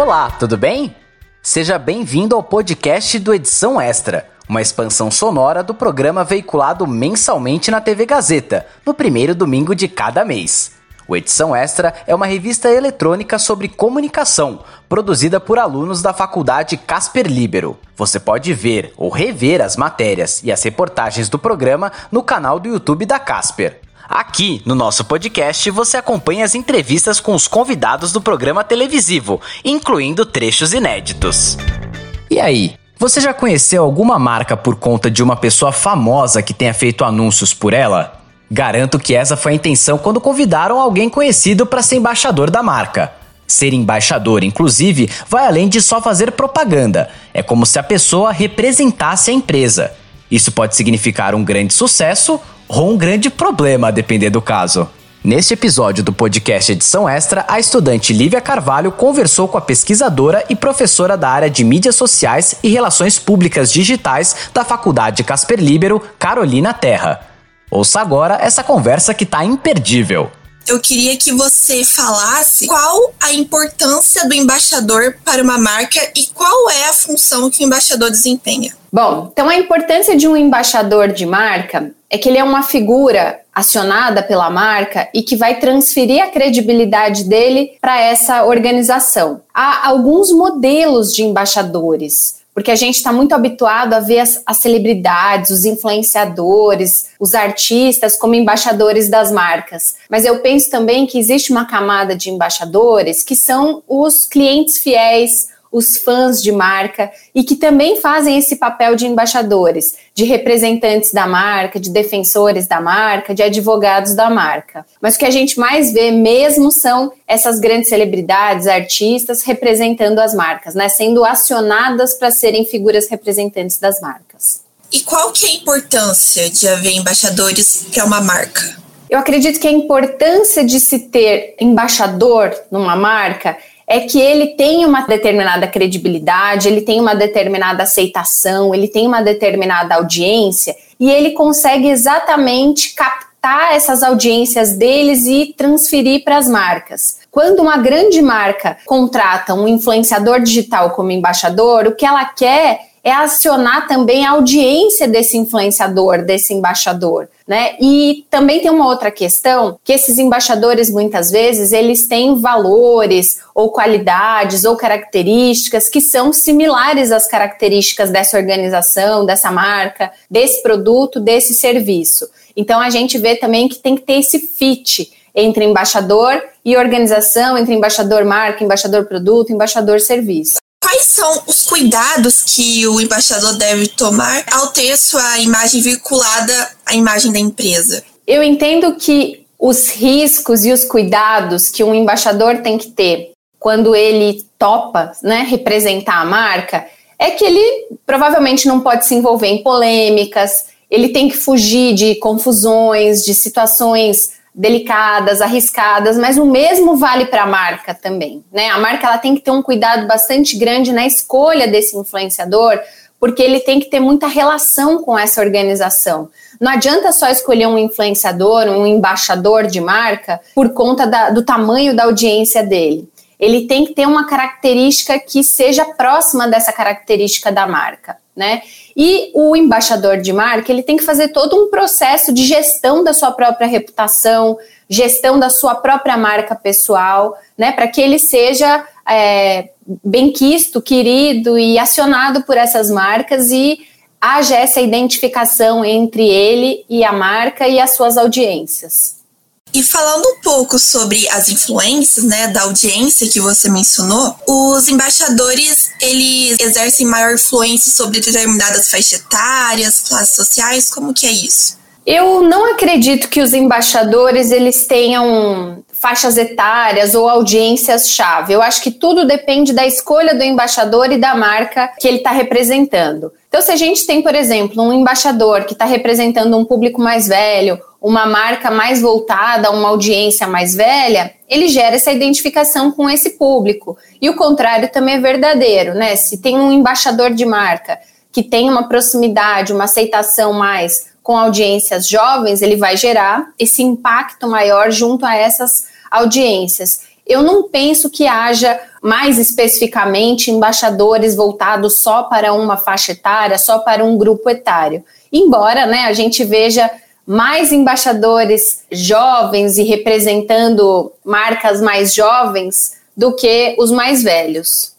Olá, tudo bem? Seja bem-vindo ao podcast do Edição Extra, uma expansão sonora do programa veiculado mensalmente na TV Gazeta, no primeiro domingo de cada mês. O Edição Extra é uma revista eletrônica sobre comunicação, produzida por alunos da Faculdade Casper Libero. Você pode ver ou rever as matérias e as reportagens do programa no canal do YouTube da Casper. Aqui, no nosso podcast, você acompanha as entrevistas com os convidados do programa televisivo, incluindo trechos inéditos. E aí, você já conheceu alguma marca por conta de uma pessoa famosa que tenha feito anúncios por ela? Garanto que essa foi a intenção quando convidaram alguém conhecido para ser embaixador da marca. Ser embaixador, inclusive, vai além de só fazer propaganda. É como se a pessoa representasse a empresa. Isso pode significar um grande sucesso ou um grande problema, a depender do caso. Neste episódio do podcast Edição Extra, a estudante Lívia Carvalho conversou com a pesquisadora e professora da área de mídias sociais e relações públicas digitais da Faculdade Casper Libero, Carolina Terra. Ouça agora essa conversa que tá imperdível. Eu queria que você falasse qual a importância do embaixador para uma marca e qual é a função que o embaixador desempenha. Bom, então a importância de um embaixador de marca é que ele é uma figura acionada pela marca e que vai transferir a credibilidade dele para essa organização. Há alguns modelos de embaixadores porque a gente está muito habituado a ver as, as, celebridades, os influenciadores, os artistas como embaixadores das marcas. Mas eu penso também que existe uma camada de embaixadores que são os clientes fiéis, os fãs de marca e que também fazem esse papel de embaixadores, de representantes da marca, de defensores da marca, de advogados da marca. Mas o que a gente mais vê mesmo são essas grandes celebridades, artistas representando as marcas, né, sendo acionadas para serem figuras representantes das marcas. E qual que é a importância de haver embaixadores para uma marca? Eu acredito que a importância de se ter embaixador numa marca é que ele tem uma determinada credibilidade, ele tem uma determinada aceitação, ele tem uma determinada audiência e ele consegue exatamente captar essas audiências deles e transferir para as marcas. Quando uma grande marca contrata um influenciador digital como embaixador, o que ela quer é acionar também a audiência desse influenciador, desse embaixador, né? E também tem uma outra questão, que esses embaixadores muitas vezes eles têm valores ou qualidades ou características que são similares às características dessa organização, dessa marca, desse produto, desse serviço. Então a gente vê também que tem que ter esse fit entre embaixador e organização, entre embaixador marca, embaixador produto, embaixador serviço quais são os cuidados que o embaixador deve tomar ao ter sua imagem vinculada à imagem da empresa? Eu entendo que os riscos e os cuidados que um embaixador tem que ter quando ele topa né, representar a marca é que ele provavelmente não pode se envolver em polêmicas, ele tem que fugir de confusões, de situações delicadas, arriscadas, mas o mesmo vale para a marca também, né? A marca ela tem que ter um cuidado bastante grande na escolha desse influenciador, porque ele tem que ter muita relação com essa organização. Não adianta só escolher um influenciador, um embaixador de marca por conta da, do tamanho da audiência dele. Ele tem que ter uma característica que seja próxima dessa característica da marca né? E o embaixador de marca, ele tem que fazer todo um processo de gestão da sua própria reputação, gestão da sua própria marca pessoal, né? Para que ele seja é, bem quisto, querido e acionado por essas marcas e haja essa identificação entre ele e a marca e as suas audiências. E falando um pouco sobre as influências, né, da audiência que você mencionou, os embaixadores, eles exercem maior influência sobre determinadas faixas etárias, classes sociais, como que é isso? Eu não acredito que os embaixadores eles tenham faixas etárias ou audiências-chave. Eu acho que tudo depende da escolha do embaixador e da marca que ele está representando. Então, se a gente tem, por exemplo, um embaixador que está representando um público mais velho, uma marca mais voltada a uma audiência mais velha, ele gera essa identificação com esse público. E o contrário também é verdadeiro, né? Se tem um embaixador de marca que tem uma proximidade, uma aceitação mais com audiências jovens, ele vai gerar esse impacto maior junto a essas audiências. eu não penso que haja mais especificamente embaixadores voltados só para uma faixa etária, só para um grupo etário. Embora né, a gente veja mais embaixadores jovens e representando marcas mais jovens do que os mais velhos.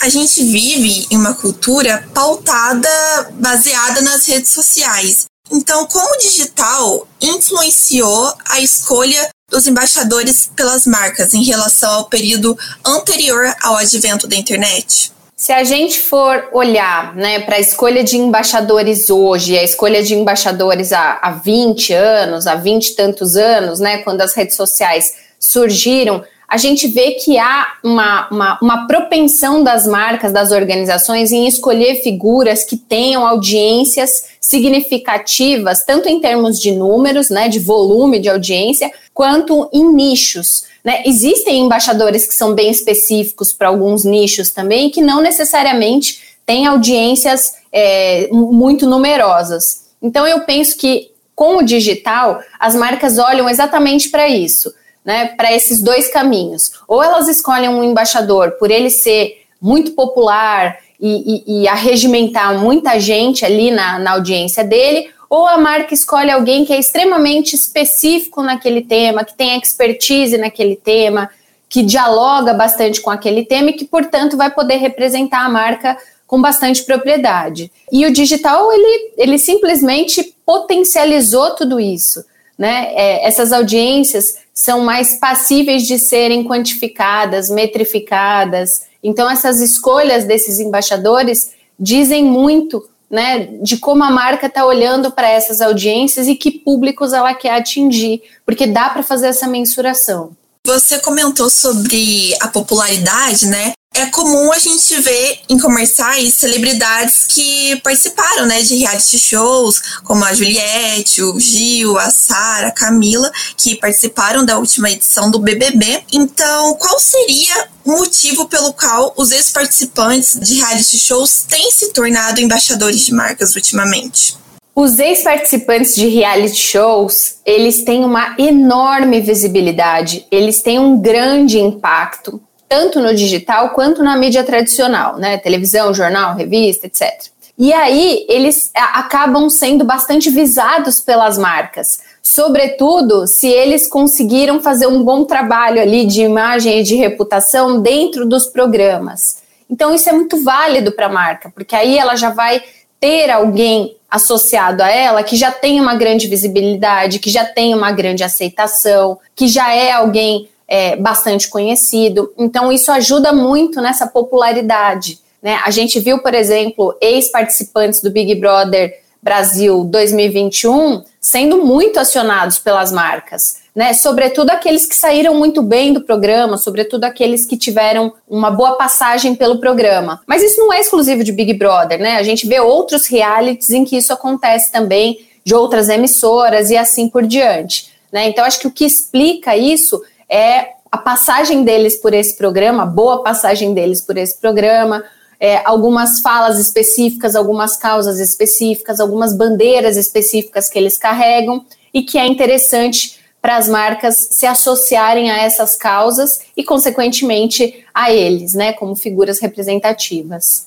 A gente vive em uma cultura pautada, baseada nas redes sociais. Então, como o digital influenciou a escolha dos embaixadores pelas marcas em relação ao período anterior ao advento da internet? Se a gente for olhar né, para a escolha de embaixadores hoje, a escolha de embaixadores há, há 20 anos, há 20 e tantos anos, né, quando as redes sociais surgiram, a gente vê que há uma, uma, uma, propensão das marcas, das organizações, em escolher figuras que tenham audiências significativas, tanto em termos de números, né, de volume de audiência, quanto em nichos. Né? Existem embaixadores que são bem específicos para alguns nichos também, que não necessariamente têm audiências é, muito numerosas. Então, eu penso que com o digital, as marcas olham exatamente para isso né, para esses dois caminhos. Ou elas escolhem um embaixador por ele ser muito popular e, e, e arregimentar muita gente ali na, na audiência dele, ou a marca escolhe alguém que é extremamente específico naquele tema, que tem expertise naquele tema, que dialoga bastante com aquele tema e que, portanto, vai poder representar a marca com bastante propriedade. E o digital, ele, ele simplesmente potencializou tudo isso. Né? É, essas audiências são mais passíveis de serem quantificadas, metrificadas. Então, essas escolhas desses embaixadores dizem muito né, de como a marca está olhando para essas audiências e que públicos ela quer atingir, porque dá para fazer essa mensuração. Você comentou sobre a popularidade, né? É comum a gente ver em comerciais celebridades que participaram, né, de reality shows, como a Juliette, o Gil, a Sara, a Camila, que participaram da última edição do BBB. Então, qual seria o motivo pelo qual os ex-participantes de reality shows têm se tornado embaixadores de marcas ultimamente? Os ex-participantes de reality shows, eles têm uma enorme visibilidade, eles têm um grande impacto tanto no digital quanto na mídia tradicional, né? Televisão, jornal, revista, etc. E aí eles acabam sendo bastante visados pelas marcas, sobretudo se eles conseguiram fazer um bom trabalho ali de imagem e de reputação dentro dos programas. Então isso é muito válido para a marca, porque aí ela já vai ter alguém associado a ela que já tem uma grande visibilidade, que já tem uma grande aceitação, que já é alguém é, bastante conhecido. Então, isso ajuda muito nessa popularidade. Né? A gente viu, por exemplo, ex-participantes do Big Brother Brasil 2021 sendo muito acionados pelas marcas. Né, sobretudo aqueles que saíram muito bem do programa, sobretudo aqueles que tiveram uma boa passagem pelo programa. Mas isso não é exclusivo de Big Brother, né? A gente vê outros realities em que isso acontece também, de outras emissoras e assim por diante. Né? Então, acho que o que explica isso é a passagem deles por esse programa, boa passagem deles por esse programa, é, algumas falas específicas, algumas causas específicas, algumas bandeiras específicas que eles carregam e que é interessante para as marcas se associarem a essas causas e, consequentemente, a eles, né, como figuras representativas.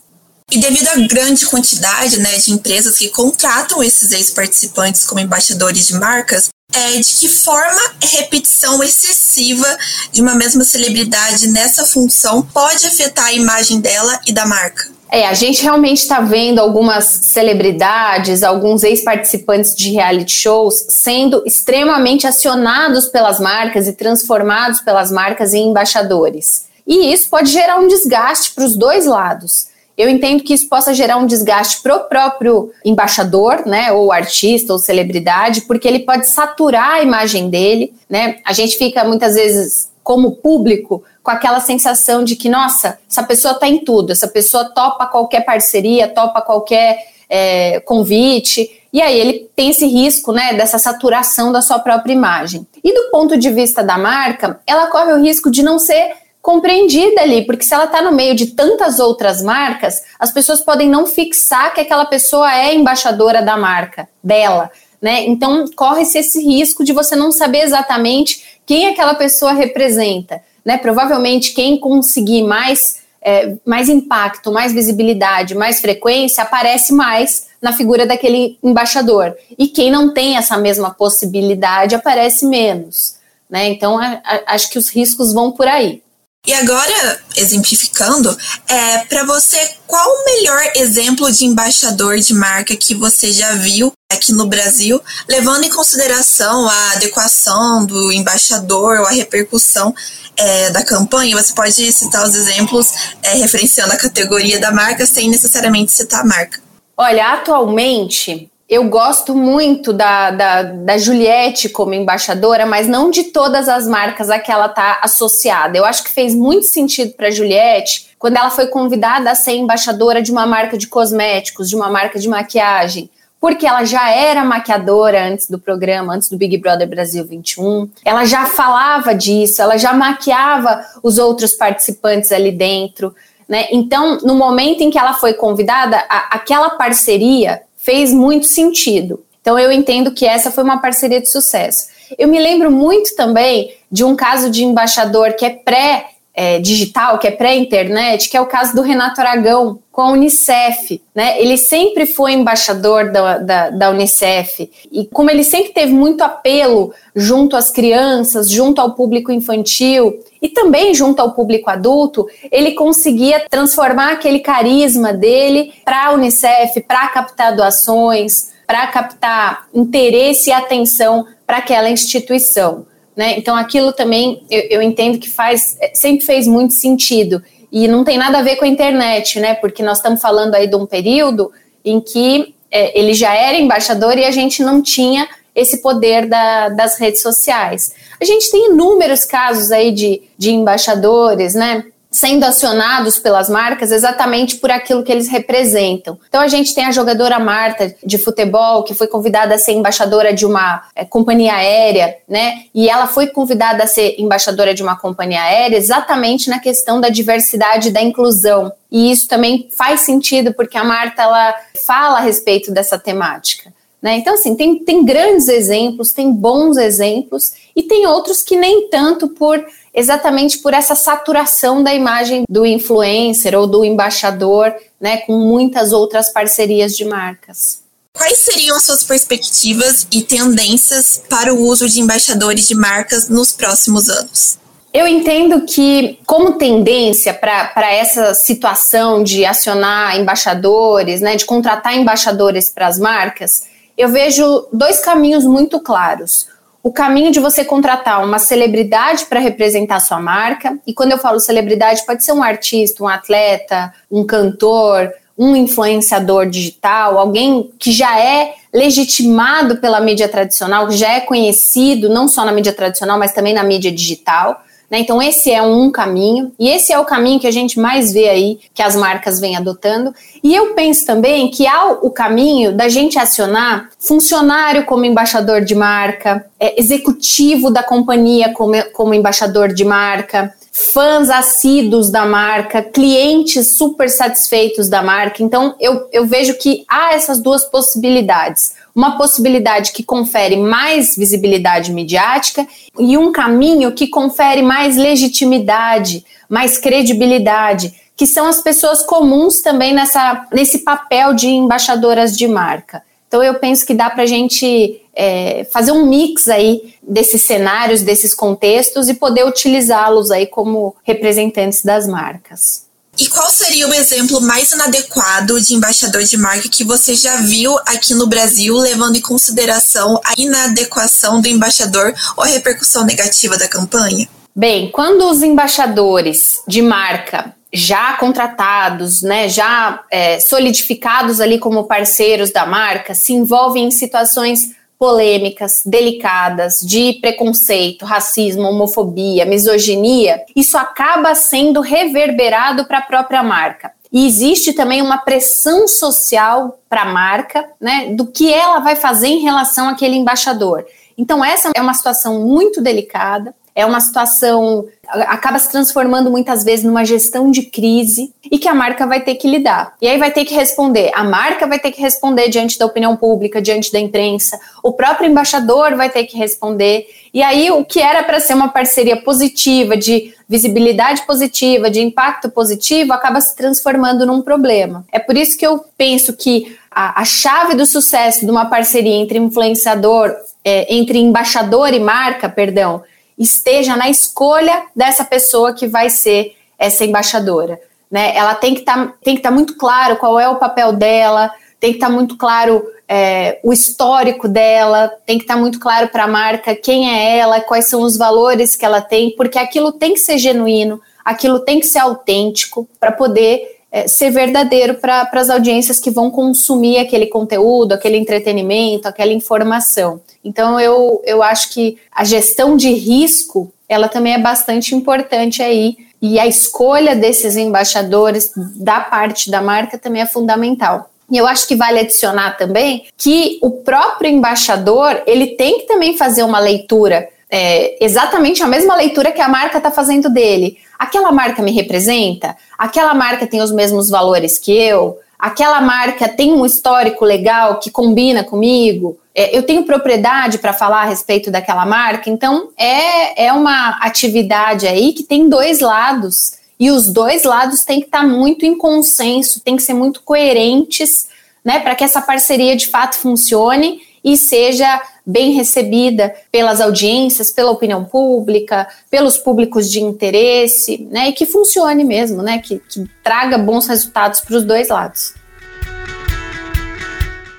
E devido à grande quantidade né, de empresas que contratam esses ex-participantes como embaixadores de marcas, é, de que forma repetição excessiva de uma mesma celebridade nessa função pode afetar a imagem dela e da marca? É, a gente realmente está vendo algumas celebridades, alguns ex-participantes de reality shows sendo extremamente acionados pelas marcas e transformados pelas marcas em embaixadores. E isso pode gerar um desgaste para os dois lados eu entendo que isso possa gerar um desgaste para o próprio embaixador, né, ou artista ou celebridade, porque ele pode saturar a imagem dele, né? A gente fica muitas vezes como público com aquela sensação de que, nossa, essa pessoa está em tudo, essa pessoa topa qualquer parceria, topa qualquer é, convite, e aí ele tem esse risco, né, dessa saturação da sua própria imagem. E do ponto de vista da marca, ela corre o risco de não ser compreendida ali, porque se ela está no meio de tantas outras marcas, as pessoas podem não fixar que aquela pessoa é embaixadora da marca dela, né? Então corre-se esse risco de você não saber exatamente quem aquela pessoa representa. né? Provavelmente quem conseguir mais, é, mais impacto, mais visibilidade, mais frequência, aparece mais na figura daquele embaixador. E quem não tem essa mesma possibilidade aparece menos. Né? Então, a, a, acho que os riscos vão por aí. E agora, exemplificando, é, para você, qual o melhor exemplo de embaixador de marca que você já viu aqui no Brasil, levando em consideração a adequação do embaixador ou a repercussão é, da campanha? Você pode citar os exemplos é, referenciando a categoria da marca sem necessariamente citar a marca. Olha, atualmente eu gosto muito da, da, da, Juliette como embaixadora, mas não de todas as marcas a que ela está associada. Eu acho que fez muito sentido para a Juliette quando ela foi convidada a ser embaixadora de uma marca de cosméticos, de uma marca de maquiagem. Porque ela já era maquiadora antes do programa, antes do Big Brother Brasil 21. Ela já falava disso, ela já maquiava os outros participantes ali dentro. Né? Então, no momento em que ela foi convidada, a, aquela parceria fez muito sentido. Então eu entendo que essa foi uma parceria de sucesso. Eu me lembro muito também de um caso de embaixador que é pré é, digital, que é pré-internet, que é o caso do Renato Aragão com a Unicef. Né? Ele sempre foi embaixador da, da, da, Unicef. E como ele sempre teve muito apelo junto às crianças, junto ao público infantil e também junto ao público adulto, ele conseguia transformar aquele carisma dele para a Unicef, para captar doações, para captar interesse e atenção para aquela instituição. Né? Então aquilo também eu, eu entendo que faz é, sempre fez muito sentido e não tem nada a ver com a internet, né? Porque nós estamos falando aí de um período em que é, ele já era embaixador e a gente não tinha esse poder da, das redes sociais. A gente tem inúmeros casos aí de, de embaixadores, né? Sendo acionados pelas marcas exatamente por aquilo que eles representam. Então a gente tem a jogadora Marta de futebol que foi convidada a ser embaixadora de uma é, companhia aérea, né? E ela foi convidada a ser embaixadora de uma companhia aérea exatamente na questão da diversidade e da inclusão. E isso também faz sentido porque a Marta ela fala a respeito dessa temática. Né? Então, assim, tem, tem grandes exemplos, tem bons exemplos, e tem outros que nem tanto por exatamente por essa saturação da imagem do influencer ou do embaixador, né, com muitas outras parcerias de marcas. Quais seriam as suas perspectivas e tendências para o uso de embaixadores de marcas nos próximos anos? Eu entendo que, como tendência para essa situação de acionar embaixadores, né, de contratar embaixadores para as marcas, eu vejo dois caminhos muito claros o caminho de você contratar uma celebridade para representar sua marca. E quando eu falo celebridade, pode ser um artista, um atleta, um cantor, um influenciador digital, alguém que já é legitimado pela mídia tradicional, já é conhecido não só na mídia tradicional, mas também na mídia digital. Né? Então, esse é um caminho, e esse é o caminho que a gente mais vê aí que as marcas vêm adotando. E eu penso também que há o caminho da gente acionar funcionário como embaixador de marca, é, executivo da companhia como, como embaixador de marca, fãs assíduos da marca, clientes super satisfeitos da marca. Então, eu, eu vejo que há essas duas possibilidades uma possibilidade que confere mais visibilidade midiática e um caminho que confere mais legitimidade, mais credibilidade, que são as pessoas comuns também nessa, nesse papel de embaixadoras de marca. Então eu penso que dá para a gente é, fazer um mix aí desses cenários, desses contextos e poder utilizá-los aí como representantes das marcas. E qual seria o exemplo mais inadequado de embaixador de marca que você já viu aqui no Brasil, levando em consideração a inadequação do embaixador ou a repercussão negativa da campanha? Bem, quando os embaixadores de marca já contratados, né, já é, solidificados ali como parceiros da marca, se envolvem em situações polêmicas, delicadas, de preconceito, racismo, homofobia, misoginia, isso acaba sendo reverberado para a própria marca. E existe também uma pressão social para a marca, né, do que ela vai fazer em relação àquele embaixador. Então, essa é uma situação muito delicada, é uma situação acaba se transformando muitas vezes numa gestão de crise e que a marca vai ter que lidar. E aí vai ter que responder, a marca vai ter que responder diante da opinião pública, diante da imprensa, o próprio embaixador vai ter que responder. E aí o que era para ser uma parceria positiva, de visibilidade positiva, de impacto positivo, acaba se transformando num problema. É por isso que eu penso que a, a chave do sucesso de uma parceria entre influenciador, é, entre embaixador e marca, perdão, esteja na escolha dessa pessoa que vai ser essa embaixadora. Né? Ela tem que tá, estar tá muito claro qual é o papel dela, tem que estar tá muito claro é, o histórico dela, tem que estar tá muito claro para a marca quem é ela, quais são os valores que ela tem, porque aquilo tem que ser genuíno, aquilo tem que ser autêntico para poder é, ser verdadeiro para as audiências que vão consumir aquele conteúdo, aquele entretenimento, aquela informação. Então eu, eu acho que a gestão de risco ela também é bastante importante aí e a escolha desses embaixadores da parte da marca também é fundamental. E eu acho que vale adicionar também que o próprio embaixador ele tem que também fazer uma leitura é, exatamente a mesma leitura que a marca está fazendo dele. Aquela marca me representa? Aquela marca tem os mesmos valores que eu? Aquela marca tem um histórico legal que combina comigo? É, eu tenho propriedade para falar a respeito daquela marca? Então, é, é uma atividade aí que tem dois lados. E os dois lados têm que estar tá muito em consenso, têm que ser muito coerentes, né, para que essa parceria de fato funcione e seja bem recebida pelas audiências, pela opinião pública, pelos públicos de interesse, né, e que funcione mesmo, né, que, que traga bons resultados para os dois lados.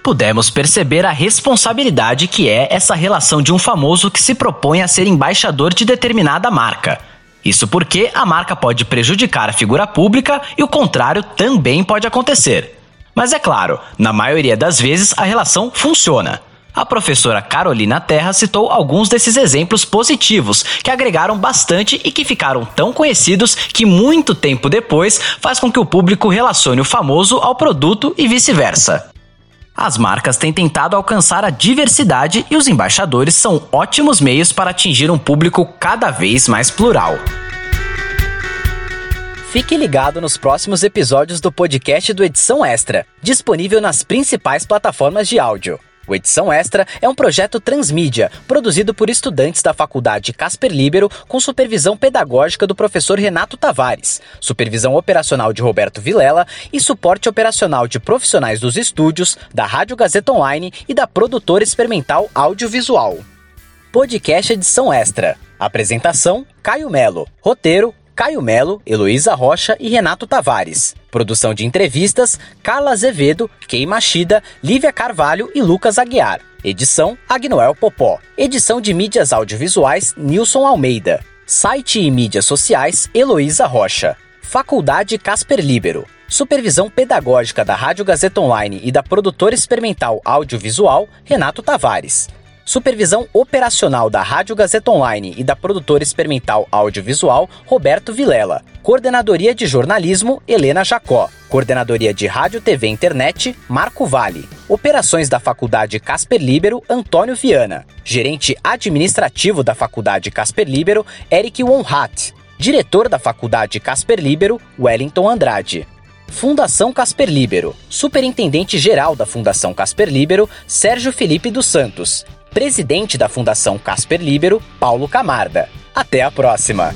Pudemos perceber a responsabilidade que é essa relação de um famoso que se propõe a ser embaixador de determinada marca. Isso porque a marca pode prejudicar a figura pública e o contrário também pode acontecer. Mas é claro, na maioria das vezes a relação funciona. A professora Carolina Terra citou alguns desses exemplos positivos que agregaram bastante e que ficaram tão conhecidos que muito tempo depois faz com que o público relacione o famoso ao produto e vice-versa. As marcas têm tentado alcançar a diversidade e os embaixadores são ótimos meios para atingir um público cada vez mais plural. Fique ligado nos próximos episódios do podcast do Edição Extra, disponível nas principais plataformas de áudio. O Edição Extra é um projeto transmídia, produzido por estudantes da Faculdade Casper Libero, com supervisão pedagógica do professor Renato Tavares, supervisão operacional de Roberto Vilela e suporte operacional de profissionais dos estúdios, da Rádio Gazeta Online e da produtora experimental audiovisual. Podcast Edição Extra. Apresentação: Caio Melo. Roteiro: Caio Melo, Heloísa Rocha e Renato Tavares. Produção de entrevistas: Carla Azevedo, Kei Machida, Lívia Carvalho e Lucas Aguiar. Edição: Agnoel Popó. Edição de mídias audiovisuais: Nilson Almeida. Site e mídias sociais: Heloísa Rocha. Faculdade Casper Libero. Supervisão pedagógica da Rádio Gazeta Online e da produtora experimental audiovisual: Renato Tavares. Supervisão operacional da Rádio Gazeta Online e da produtora experimental audiovisual Roberto Vilela. Coordenadoria de jornalismo Helena Jacó. Coordenadoria de Rádio TV Internet Marco Vale. Operações da Faculdade Casper Libero Antônio Viana. Gerente administrativo da Faculdade Casper Libero Eric Wonhat. Diretor da Faculdade Casper Libero Wellington Andrade. Fundação Casper Libero. Superintendente geral da Fundação Casper Libero Sérgio Felipe dos Santos presidente da Fundação Casper Libero, Paulo Camarda. Até a próxima!